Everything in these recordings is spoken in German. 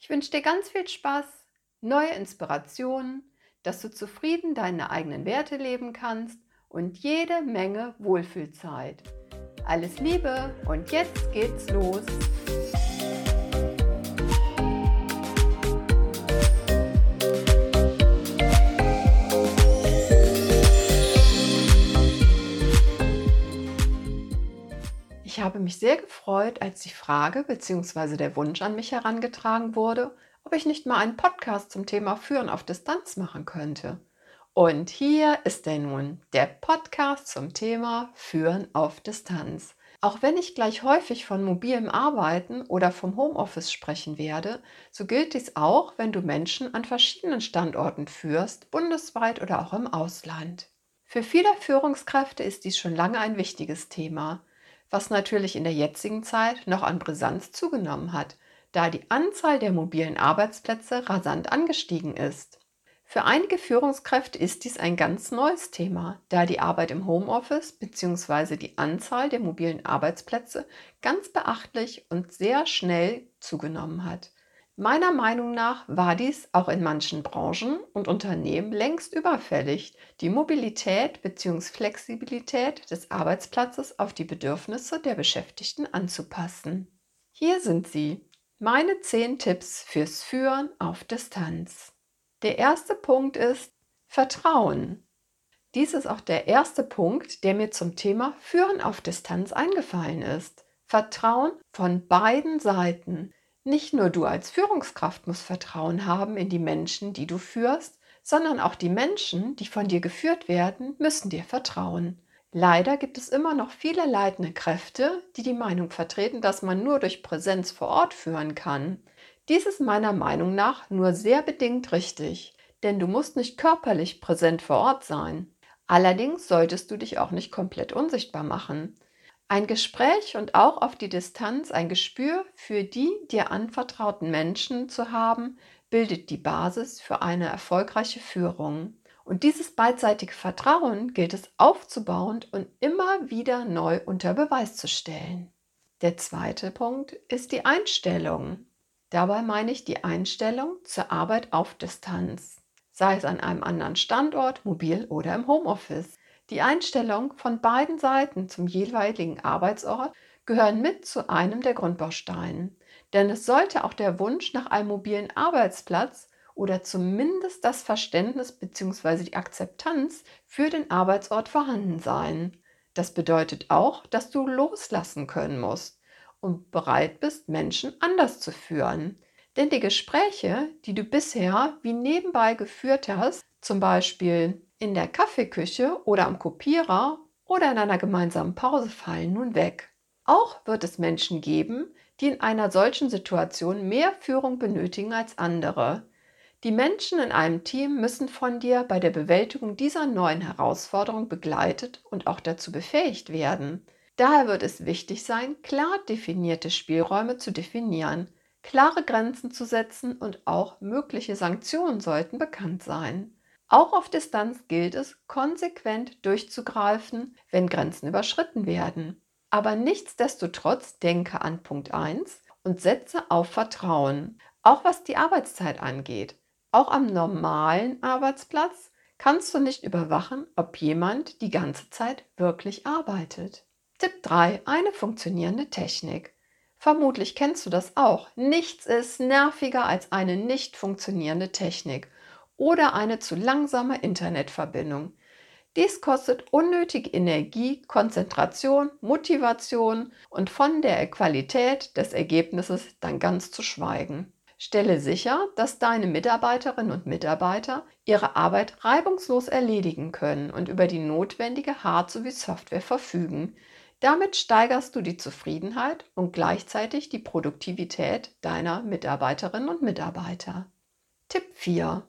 Ich wünsche dir ganz viel Spaß, neue Inspirationen, dass du zufrieden deine eigenen Werte leben kannst und jede Menge Wohlfühlzeit. Alles Liebe und jetzt geht's los. Ich habe mich sehr gefreut, als die Frage bzw. der Wunsch an mich herangetragen wurde, ob ich nicht mal einen Podcast zum Thema Führen auf Distanz machen könnte. Und hier ist er nun, der Podcast zum Thema Führen auf Distanz. Auch wenn ich gleich häufig von mobilem Arbeiten oder vom Homeoffice sprechen werde, so gilt dies auch, wenn du Menschen an verschiedenen Standorten führst, bundesweit oder auch im Ausland. Für viele Führungskräfte ist dies schon lange ein wichtiges Thema was natürlich in der jetzigen Zeit noch an Brisanz zugenommen hat, da die Anzahl der mobilen Arbeitsplätze rasant angestiegen ist. Für einige Führungskräfte ist dies ein ganz neues Thema, da die Arbeit im Homeoffice bzw. die Anzahl der mobilen Arbeitsplätze ganz beachtlich und sehr schnell zugenommen hat. Meiner Meinung nach war dies auch in manchen Branchen und Unternehmen längst überfällig, die Mobilität bzw. Flexibilität des Arbeitsplatzes auf die Bedürfnisse der Beschäftigten anzupassen. Hier sind sie, meine 10 Tipps fürs Führen auf Distanz. Der erste Punkt ist Vertrauen. Dies ist auch der erste Punkt, der mir zum Thema Führen auf Distanz eingefallen ist. Vertrauen von beiden Seiten. Nicht nur du als Führungskraft musst Vertrauen haben in die Menschen, die du führst, sondern auch die Menschen, die von dir geführt werden, müssen dir vertrauen. Leider gibt es immer noch viele leitende Kräfte, die die Meinung vertreten, dass man nur durch Präsenz vor Ort führen kann. Dies ist meiner Meinung nach nur sehr bedingt richtig, denn du musst nicht körperlich präsent vor Ort sein. Allerdings solltest du dich auch nicht komplett unsichtbar machen. Ein Gespräch und auch auf die Distanz ein Gespür für die dir anvertrauten Menschen zu haben, bildet die Basis für eine erfolgreiche Führung. Und dieses beidseitige Vertrauen gilt es aufzubauen und immer wieder neu unter Beweis zu stellen. Der zweite Punkt ist die Einstellung. Dabei meine ich die Einstellung zur Arbeit auf Distanz, sei es an einem anderen Standort, mobil oder im Homeoffice. Die Einstellung von beiden Seiten zum jeweiligen Arbeitsort gehören mit zu einem der Grundbausteine. Denn es sollte auch der Wunsch nach einem mobilen Arbeitsplatz oder zumindest das Verständnis bzw. die Akzeptanz für den Arbeitsort vorhanden sein. Das bedeutet auch, dass du loslassen können musst und bereit bist, Menschen anders zu führen. Denn die Gespräche, die du bisher wie nebenbei geführt hast, zum Beispiel in der Kaffeeküche oder am Kopierer oder in einer gemeinsamen Pause fallen nun weg. Auch wird es Menschen geben, die in einer solchen Situation mehr Führung benötigen als andere. Die Menschen in einem Team müssen von dir bei der Bewältigung dieser neuen Herausforderung begleitet und auch dazu befähigt werden. Daher wird es wichtig sein, klar definierte Spielräume zu definieren, klare Grenzen zu setzen und auch mögliche Sanktionen sollten bekannt sein. Auch auf Distanz gilt es, konsequent durchzugreifen, wenn Grenzen überschritten werden. Aber nichtsdestotrotz denke an Punkt 1 und setze auf Vertrauen, auch was die Arbeitszeit angeht. Auch am normalen Arbeitsplatz kannst du nicht überwachen, ob jemand die ganze Zeit wirklich arbeitet. Tipp 3. Eine funktionierende Technik. Vermutlich kennst du das auch. Nichts ist nerviger als eine nicht funktionierende Technik oder eine zu langsame Internetverbindung. Dies kostet unnötige Energie, Konzentration, Motivation und von der Qualität des Ergebnisses dann ganz zu schweigen. Stelle sicher, dass deine Mitarbeiterinnen und Mitarbeiter ihre Arbeit reibungslos erledigen können und über die notwendige Hard- sowie Software verfügen. Damit steigerst du die Zufriedenheit und gleichzeitig die Produktivität deiner Mitarbeiterinnen und Mitarbeiter. Tipp 4.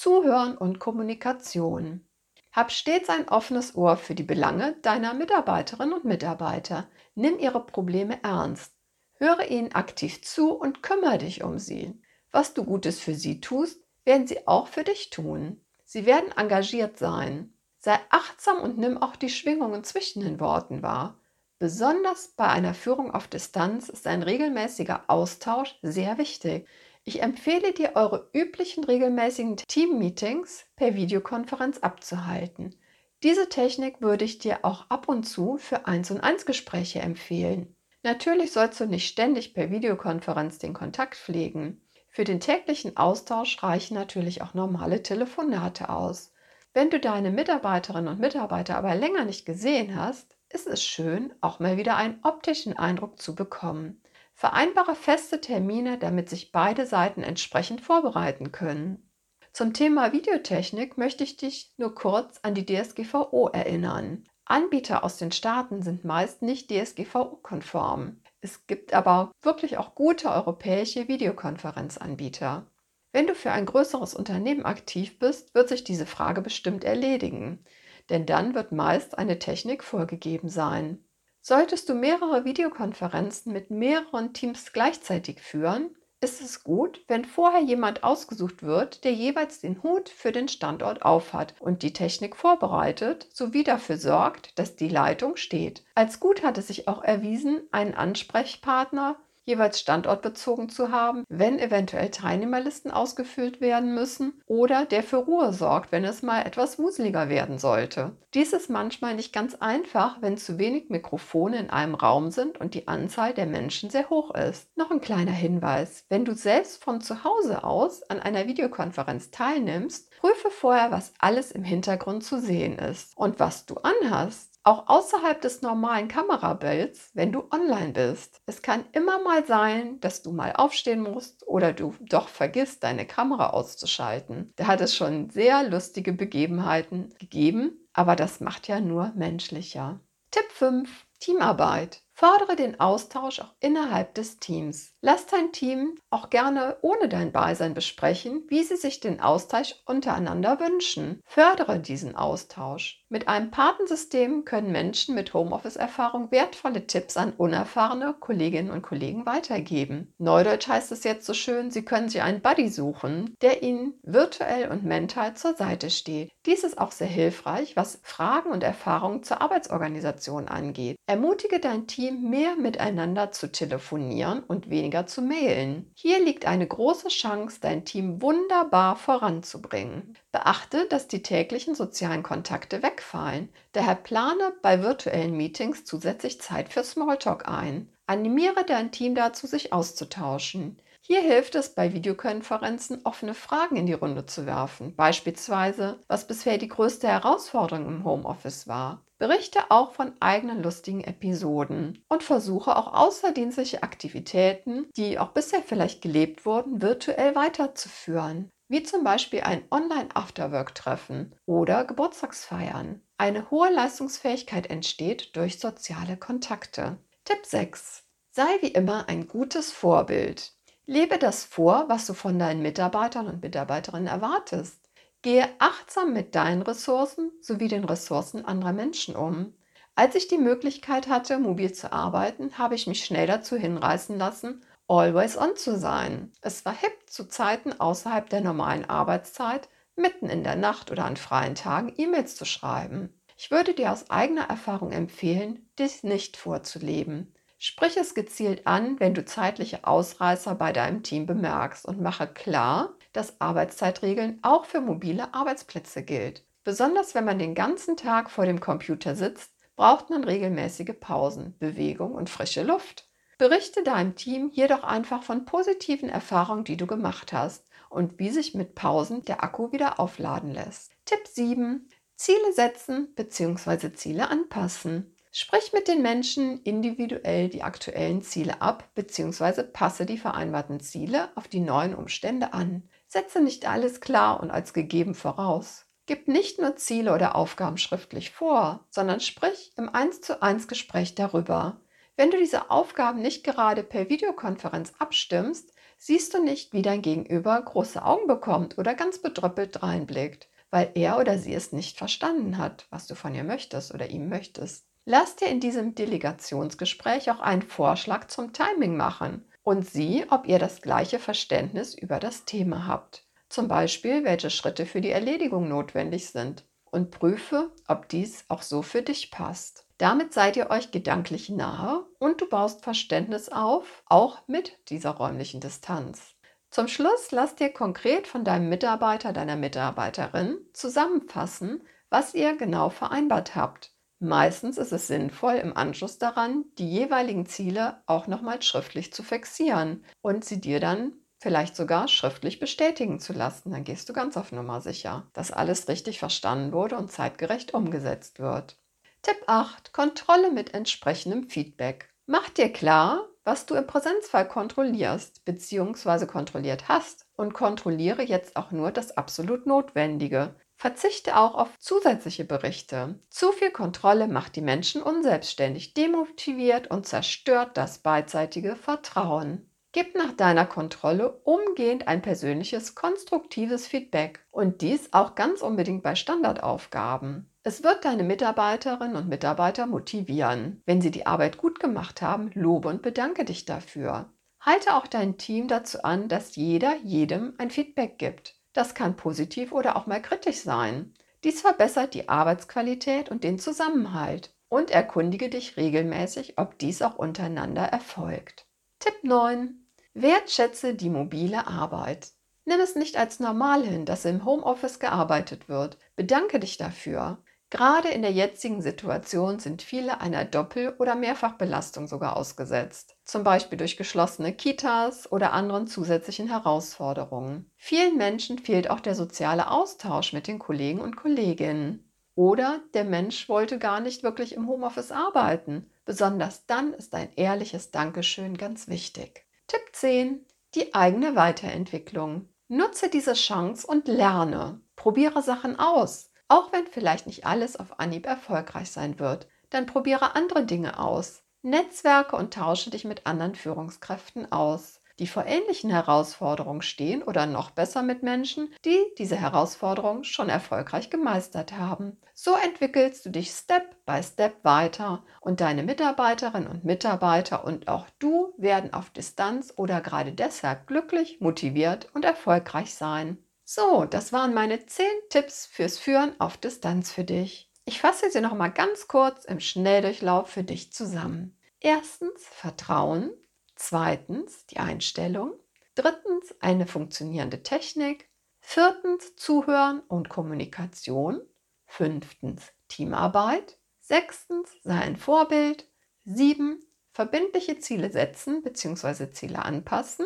Zuhören und Kommunikation. Hab stets ein offenes Ohr für die Belange deiner Mitarbeiterinnen und Mitarbeiter. Nimm ihre Probleme ernst. Höre ihnen aktiv zu und kümmere dich um sie. Was du Gutes für sie tust, werden sie auch für dich tun. Sie werden engagiert sein. Sei achtsam und nimm auch die Schwingungen zwischen den Worten wahr. Besonders bei einer Führung auf Distanz ist ein regelmäßiger Austausch sehr wichtig. Ich empfehle dir, eure üblichen regelmäßigen Team-Meetings per Videokonferenz abzuhalten. Diese Technik würde ich dir auch ab und zu für 1 und 1 Gespräche empfehlen. Natürlich sollst du nicht ständig per Videokonferenz den Kontakt pflegen. Für den täglichen Austausch reichen natürlich auch normale Telefonate aus. Wenn du deine Mitarbeiterinnen und Mitarbeiter aber länger nicht gesehen hast, ist es schön, auch mal wieder einen optischen Eindruck zu bekommen. Vereinbare feste Termine, damit sich beide Seiten entsprechend vorbereiten können. Zum Thema Videotechnik möchte ich dich nur kurz an die DSGVO erinnern. Anbieter aus den Staaten sind meist nicht DSGVO-konform. Es gibt aber wirklich auch gute europäische Videokonferenzanbieter. Wenn du für ein größeres Unternehmen aktiv bist, wird sich diese Frage bestimmt erledigen denn dann wird meist eine Technik vorgegeben sein. Solltest du mehrere Videokonferenzen mit mehreren Teams gleichzeitig führen, ist es gut, wenn vorher jemand ausgesucht wird, der jeweils den Hut für den Standort aufhat und die Technik vorbereitet sowie dafür sorgt, dass die Leitung steht. Als gut hat es sich auch erwiesen, einen Ansprechpartner jeweils standortbezogen zu haben, wenn eventuell Teilnehmerlisten ausgefüllt werden müssen oder der für Ruhe sorgt, wenn es mal etwas wuseliger werden sollte. Dies ist manchmal nicht ganz einfach, wenn zu wenig Mikrofone in einem Raum sind und die Anzahl der Menschen sehr hoch ist. Noch ein kleiner Hinweis, wenn du selbst von zu Hause aus an einer Videokonferenz teilnimmst, prüfe vorher, was alles im Hintergrund zu sehen ist und was du anhast auch außerhalb des normalen Kamerabilds, wenn du online bist. Es kann immer mal sein, dass du mal aufstehen musst oder du doch vergisst, deine Kamera auszuschalten. Da hat es schon sehr lustige Begebenheiten gegeben, aber das macht ja nur menschlicher. Tipp 5. Teamarbeit. Fördere den Austausch auch innerhalb des Teams. Lass dein Team auch gerne ohne dein Beisein besprechen, wie sie sich den Austausch untereinander wünschen. Fördere diesen Austausch. Mit einem Patensystem können Menschen mit Homeoffice-Erfahrung wertvolle Tipps an unerfahrene Kolleginnen und Kollegen weitergeben. Neudeutsch heißt es jetzt so schön, sie können sich einen Buddy suchen, der ihnen virtuell und mental zur Seite steht. Dies ist auch sehr hilfreich, was Fragen und Erfahrungen zur Arbeitsorganisation angeht. Ermutige dein Team, mehr miteinander zu telefonieren und weniger zu mailen. Hier liegt eine große Chance, dein Team wunderbar voranzubringen. Beachte, dass die täglichen sozialen Kontakte wegfallen. Daher plane bei virtuellen Meetings zusätzlich Zeit für Smalltalk ein. Animiere dein Team dazu, sich auszutauschen. Hier hilft es bei Videokonferenzen, offene Fragen in die Runde zu werfen. Beispielsweise, was bisher die größte Herausforderung im Homeoffice war. Berichte auch von eigenen lustigen Episoden und versuche auch außerdienstliche Aktivitäten, die auch bisher vielleicht gelebt wurden, virtuell weiterzuführen. Wie zum Beispiel ein Online-Afterwork-Treffen oder Geburtstagsfeiern. Eine hohe Leistungsfähigkeit entsteht durch soziale Kontakte. Tipp 6. Sei wie immer ein gutes Vorbild. Lebe das vor, was du von deinen Mitarbeitern und Mitarbeiterinnen erwartest. Gehe achtsam mit deinen Ressourcen sowie den Ressourcen anderer Menschen um. Als ich die Möglichkeit hatte, mobil zu arbeiten, habe ich mich schnell dazu hinreißen lassen, always on zu sein. Es war hip, zu Zeiten außerhalb der normalen Arbeitszeit, mitten in der Nacht oder an freien Tagen E-Mails zu schreiben. Ich würde dir aus eigener Erfahrung empfehlen, dies nicht vorzuleben. Sprich es gezielt an, wenn du zeitliche Ausreißer bei deinem Team bemerkst und mache klar, dass Arbeitszeitregeln auch für mobile Arbeitsplätze gilt. Besonders wenn man den ganzen Tag vor dem Computer sitzt, braucht man regelmäßige Pausen, Bewegung und frische Luft. Berichte deinem Team jedoch einfach von positiven Erfahrungen, die du gemacht hast und wie sich mit Pausen der Akku wieder aufladen lässt. Tipp 7. Ziele setzen bzw. Ziele anpassen. Sprich mit den Menschen individuell die aktuellen Ziele ab bzw. passe die vereinbarten Ziele auf die neuen Umstände an. Setze nicht alles klar und als gegeben voraus. Gib nicht nur Ziele oder Aufgaben schriftlich vor, sondern sprich im 1 zu 1 Gespräch darüber. Wenn du diese Aufgaben nicht gerade per Videokonferenz abstimmst, siehst du nicht, wie dein Gegenüber große Augen bekommt oder ganz bedröppelt reinblickt, weil er oder sie es nicht verstanden hat, was du von ihr möchtest oder ihm möchtest. Lass dir in diesem Delegationsgespräch auch einen Vorschlag zum Timing machen und sieh, ob ihr das gleiche Verständnis über das Thema habt. Zum Beispiel, welche Schritte für die Erledigung notwendig sind. Und prüfe, ob dies auch so für dich passt. Damit seid ihr euch gedanklich nahe und du baust Verständnis auf, auch mit dieser räumlichen Distanz. Zum Schluss lass dir konkret von deinem Mitarbeiter, deiner Mitarbeiterin zusammenfassen, was ihr genau vereinbart habt. Meistens ist es sinnvoll, im Anschluss daran die jeweiligen Ziele auch nochmal schriftlich zu fixieren und sie dir dann vielleicht sogar schriftlich bestätigen zu lassen. Dann gehst du ganz auf Nummer sicher, dass alles richtig verstanden wurde und zeitgerecht umgesetzt wird. Tipp 8. Kontrolle mit entsprechendem Feedback. Mach dir klar, was du im Präsenzfall kontrollierst bzw. kontrolliert hast und kontrolliere jetzt auch nur das absolut Notwendige. Verzichte auch auf zusätzliche Berichte. Zu viel Kontrolle macht die Menschen unselbstständig, demotiviert und zerstört das beidseitige Vertrauen. Gib nach deiner Kontrolle umgehend ein persönliches, konstruktives Feedback und dies auch ganz unbedingt bei Standardaufgaben. Es wird deine Mitarbeiterinnen und Mitarbeiter motivieren. Wenn sie die Arbeit gut gemacht haben, lobe und bedanke dich dafür. Halte auch dein Team dazu an, dass jeder jedem ein Feedback gibt. Das kann positiv oder auch mal kritisch sein. Dies verbessert die Arbeitsqualität und den Zusammenhalt. Und erkundige dich regelmäßig, ob dies auch untereinander erfolgt. Tipp 9. Wertschätze die mobile Arbeit. Nimm es nicht als normal hin, dass im Homeoffice gearbeitet wird. Bedanke dich dafür. Gerade in der jetzigen Situation sind viele einer Doppel- oder Mehrfachbelastung sogar ausgesetzt, zum Beispiel durch geschlossene Kitas oder anderen zusätzlichen Herausforderungen. Vielen Menschen fehlt auch der soziale Austausch mit den Kollegen und Kolleginnen. Oder der Mensch wollte gar nicht wirklich im Homeoffice arbeiten. Besonders dann ist ein ehrliches Dankeschön ganz wichtig. Tipp 10. Die eigene Weiterentwicklung. Nutze diese Chance und lerne. Probiere Sachen aus. Auch wenn vielleicht nicht alles auf Anhieb erfolgreich sein wird, dann probiere andere Dinge aus. Netzwerke und tausche dich mit anderen Führungskräften aus die vor ähnlichen Herausforderungen stehen oder noch besser mit Menschen, die diese Herausforderungen schon erfolgreich gemeistert haben. So entwickelst du dich Step by Step weiter und deine Mitarbeiterinnen und Mitarbeiter und auch du werden auf Distanz oder gerade deshalb glücklich, motiviert und erfolgreich sein. So, das waren meine 10 Tipps fürs Führen auf Distanz für dich. Ich fasse sie noch mal ganz kurz im Schnelldurchlauf für dich zusammen. Erstens Vertrauen, Zweitens die Einstellung. Drittens eine funktionierende Technik. Viertens Zuhören und Kommunikation. Fünftens Teamarbeit. Sechstens sei ein Vorbild. Sieben verbindliche Ziele setzen bzw. Ziele anpassen.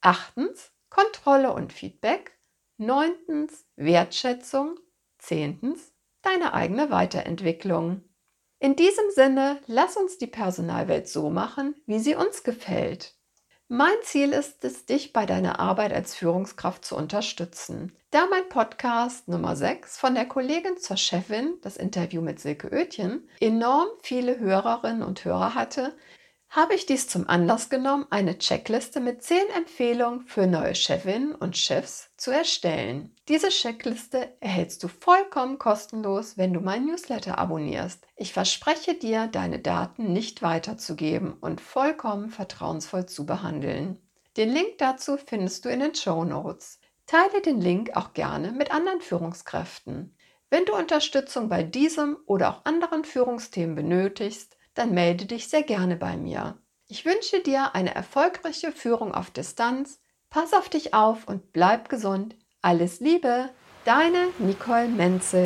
Achtens Kontrolle und Feedback. Neuntens Wertschätzung. Zehntens deine eigene Weiterentwicklung. In diesem Sinne, lass uns die Personalwelt so machen, wie sie uns gefällt. Mein Ziel ist es, dich bei deiner Arbeit als Führungskraft zu unterstützen. Da mein Podcast Nummer 6 von der Kollegin zur Chefin, das Interview mit Silke Oetjen, enorm viele Hörerinnen und Hörer hatte, habe ich dies zum Anlass genommen, eine Checkliste mit 10 Empfehlungen für neue Chefinnen und Chefs zu erstellen. Diese Checkliste erhältst du vollkommen kostenlos, wenn du mein Newsletter abonnierst. Ich verspreche dir, deine Daten nicht weiterzugeben und vollkommen vertrauensvoll zu behandeln. Den Link dazu findest du in den Show Notes. Teile den Link auch gerne mit anderen Führungskräften. Wenn du Unterstützung bei diesem oder auch anderen Führungsthemen benötigst, dann melde dich sehr gerne bei mir. Ich wünsche dir eine erfolgreiche Führung auf Distanz. Pass auf dich auf und bleib gesund. Alles Liebe, deine Nicole Menzel.